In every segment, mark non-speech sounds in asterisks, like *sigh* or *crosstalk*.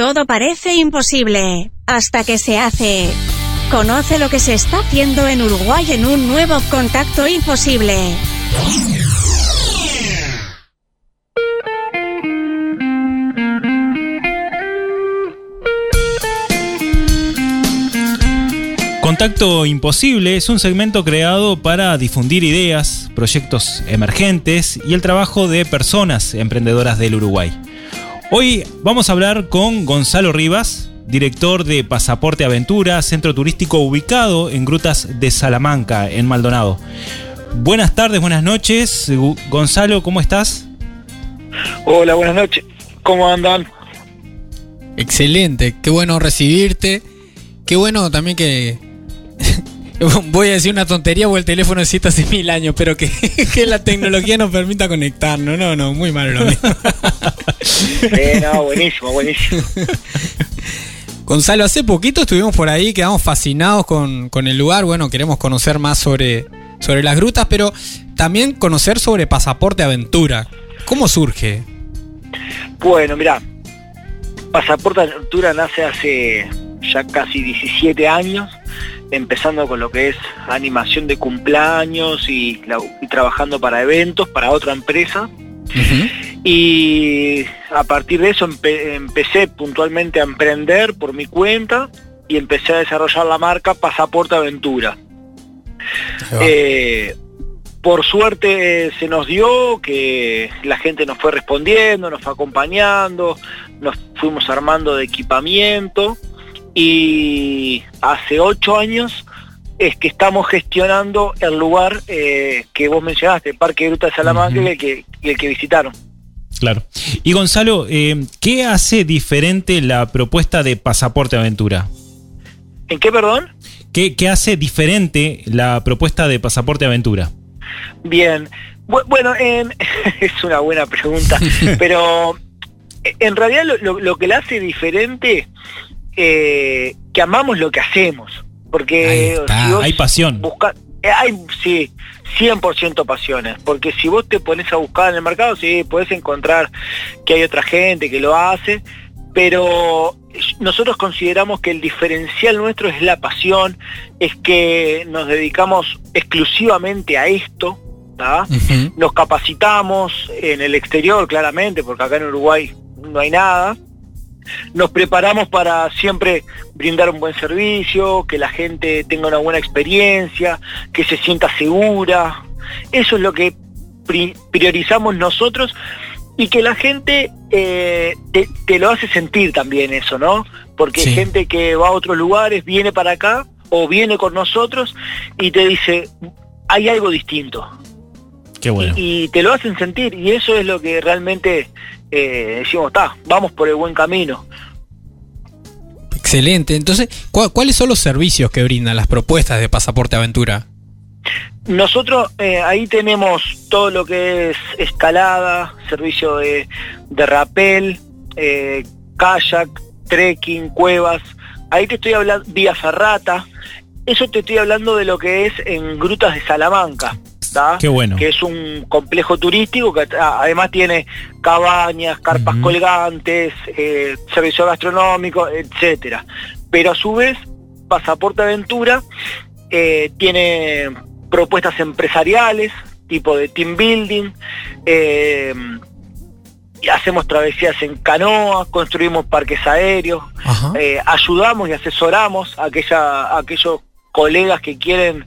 Todo parece imposible hasta que se hace. Conoce lo que se está haciendo en Uruguay en un nuevo contacto imposible. Contacto Imposible es un segmento creado para difundir ideas, proyectos emergentes y el trabajo de personas emprendedoras del Uruguay. Hoy vamos a hablar con Gonzalo Rivas, director de Pasaporte Aventura, centro turístico ubicado en Grutas de Salamanca, en Maldonado. Buenas tardes, buenas noches. Gonzalo, ¿cómo estás? Hola, buenas noches. ¿Cómo andan? Excelente, qué bueno recibirte. Qué bueno también que... *laughs* Voy a decir una tontería porque el teléfono existe hace mil años, pero que, *laughs* que la tecnología nos permita conectarnos. No, no, muy malo lo mismo. *laughs* Eh, no, buenísimo, buenísimo. Gonzalo, hace poquito estuvimos por ahí, quedamos fascinados con, el lugar. Bueno, queremos conocer más sobre, sobre las grutas, pero también conocer sobre Pasaporte Aventura. ¿Cómo surge? Bueno, mira, Pasaporte Aventura nace hace ya casi 17 años, empezando con lo que es animación de cumpleaños y, y trabajando para eventos, para otra empresa. Y a partir de eso empecé puntualmente a emprender por mi cuenta y empecé a desarrollar la marca Pasaporte Aventura. Eh, por suerte se nos dio que la gente nos fue respondiendo, nos fue acompañando, nos fuimos armando de equipamiento y hace ocho años es que estamos gestionando el lugar eh, que vos mencionaste, Parque Gruta de Salamanca, el, que, el que visitaron. Claro. Y Gonzalo, eh, ¿qué hace diferente la propuesta de Pasaporte Aventura? ¿En qué, perdón? ¿Qué, hace diferente la propuesta de Pasaporte Aventura? Bien, bueno, *laughs* es una buena pregunta, *laughs* pero en realidad lo, que la hace diferente, eh, que amamos lo que hacemos. Porque hay pasión. Eh, hay, sí, 100% pasiones, porque si vos te pones a buscar en el mercado, sí, puedes encontrar que hay otra gente que lo hace, pero nosotros consideramos que el diferencial nuestro es la pasión, es que nos dedicamos exclusivamente a esto, nos capacitamos en el exterior claramente, porque acá en Uruguay no hay nada, nos preparamos para siempre brindar un buen servicio, que la gente tenga una buena experiencia, que se sienta segura. Eso es lo que priorizamos nosotros y que la gente eh, te, lo hace sentir también eso, ¿no? Porque hay gente que va a otros lugares, viene para acá o viene con nosotros y te dice, hay algo distinto. Qué bueno. y, te lo hacen sentir y eso es lo que realmente eh, decimos, está, vamos por el buen camino. Excelente. Entonces, ¿cuáles son los servicios que brindan las propuestas de Pasaporte Aventura? Nosotros eh, ahí tenemos todo lo que es escalada, servicio de, de rapel, eh, kayak, trekking, cuevas. Ahí te estoy hablando, vía ferrata. Eso te estoy hablando de lo que es en grutas de Salamanca. Qué bueno. que es un complejo turístico que además tiene cabañas, carpas colgantes, eh, servicio gastronómico, etcétera. Pero a su vez, Pasaporte Aventura eh, tiene propuestas empresariales, tipo de team building, eh, hacemos travesías en canoa, construimos parques aéreos, ayudamos y asesoramos a, aquella, a aquellos colegas que quieren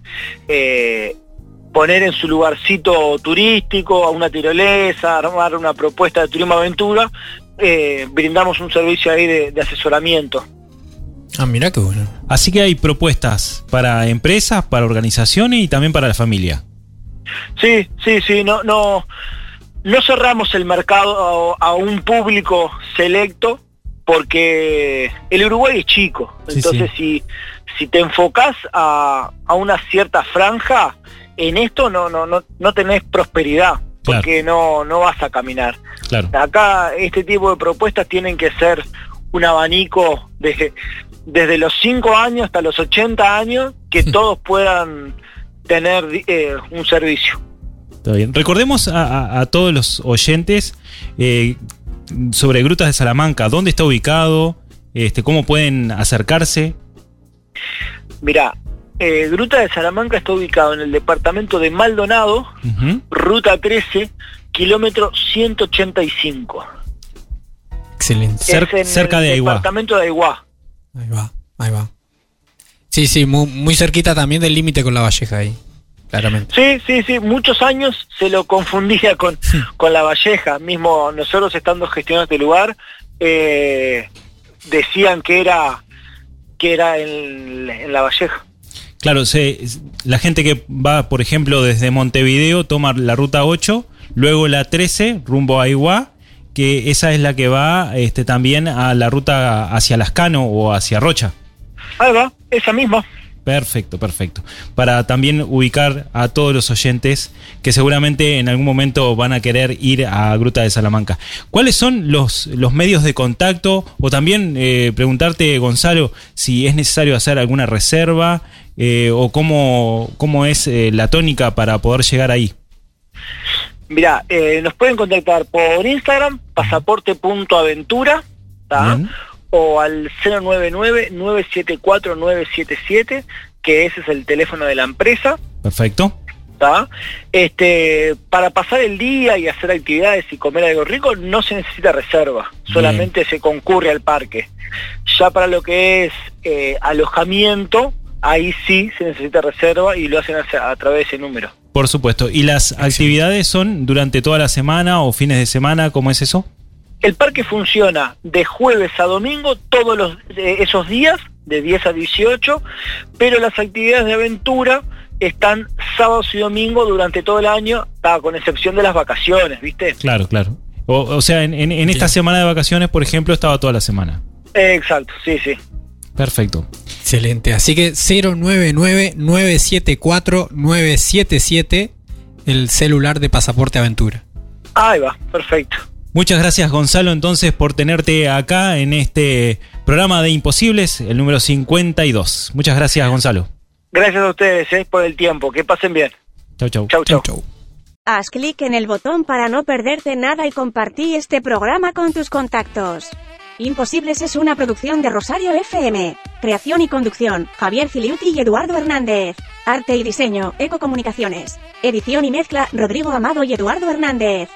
poner en su lugarcito turístico, a una tirolesa, armar una propuesta de turismo aventura, eh, brindamos un servicio ahí de, asesoramiento. Ah, mira qué bueno. Así que hay propuestas para empresas, para organizaciones y también para la familia. Sí, sí, sí, no, no, no cerramos el mercado a, un público selecto porque el Uruguay es chico. Entonces si, si te enfocas a, a una cierta franja, en esto no, no, no, no tenés prosperidad, porque no, no vas a caminar. Acá este tipo de propuestas tienen que ser un abanico de, desde los 5 años hasta los 80 años, que *laughs* todos puedan tener eh, un servicio. Está bien. Recordemos a, todos los oyentes eh, sobre Grutas de Salamanca, dónde está ubicado, Este, ¿Cómo pueden acercarse? Mirá, eh, Gruta de Salamanca está ubicado en el departamento de Maldonado, ruta 13, kilómetro 185. Excelente. Cer- Es en cerca el de Aiguá. Departamento de Aiguá. Ahí va, ahí va. Sí, sí, muy, muy cerquita también del límite con la Valleja ahí. Claramente. Sí, sí, sí, muchos años se lo confundía con, con La Valleja. Mismo nosotros estando gestionando este lugar, eh, decían que era que era en, en La Valleja. Claro, se- la gente que va, por ejemplo, desde Montevideo toma la ruta 8, luego la 13 rumbo a Iguá, que esa es la que va este, también a la ruta hacia Lascano o hacia Rocha. Ahí va, esa misma. Perfecto, perfecto. Para también ubicar a todos los oyentes que seguramente en algún momento van a querer ir a Gruta de Salamanca. ¿Cuáles son los, los medios de contacto? O también eh, preguntarte, Gonzalo, si es necesario hacer alguna reserva eh, o cómo, cómo es eh, la tónica para poder llegar ahí. Mirá, eh, nos pueden contactar por Instagram, pasaporte.aventura. o al 099-974-977, que ese es el teléfono de la empresa. Perfecto. ¿tá? Este, para pasar el día y hacer actividades y comer algo rico no se necesita reserva, solamente se concurre al parque. Ya para lo que es eh, alojamiento, ahí sí se necesita reserva y lo hacen a, a través de ese número. Por supuesto. ¿Y las actividades son durante toda la semana o fines de semana? ¿Cómo es eso? El parque funciona de jueves a domingo todos los, eh, esos días, de 10 a 18, pero las actividades de aventura están sábados y domingo durante todo el año, con excepción de las vacaciones, ¿viste? Claro, claro. O, o sea, en, en- en esta semana de vacaciones, por ejemplo, estaba toda la semana. Exacto, sí, sí. Perfecto. Excelente. Así que 099-974-977, el celular de Pasaporte Aventura. Ahí va, perfecto. Muchas gracias Gonzalo entonces por tenerte acá en este programa de Imposibles, el número 52. Muchas gracias Gonzalo. Gracias a ustedes eh, por el tiempo. Que pasen bien. Chau, chau. Chau, chau. chau. Haz clic en el botón para no perderte nada y compartí este programa con tus contactos. Imposibles es una producción de Rosario FM. Creación y conducción, Javier Filiuti y Eduardo Hernández. Arte y diseño, Ecocomunicaciones. Edición y mezcla, Rodrigo Amado y Eduardo Hernández.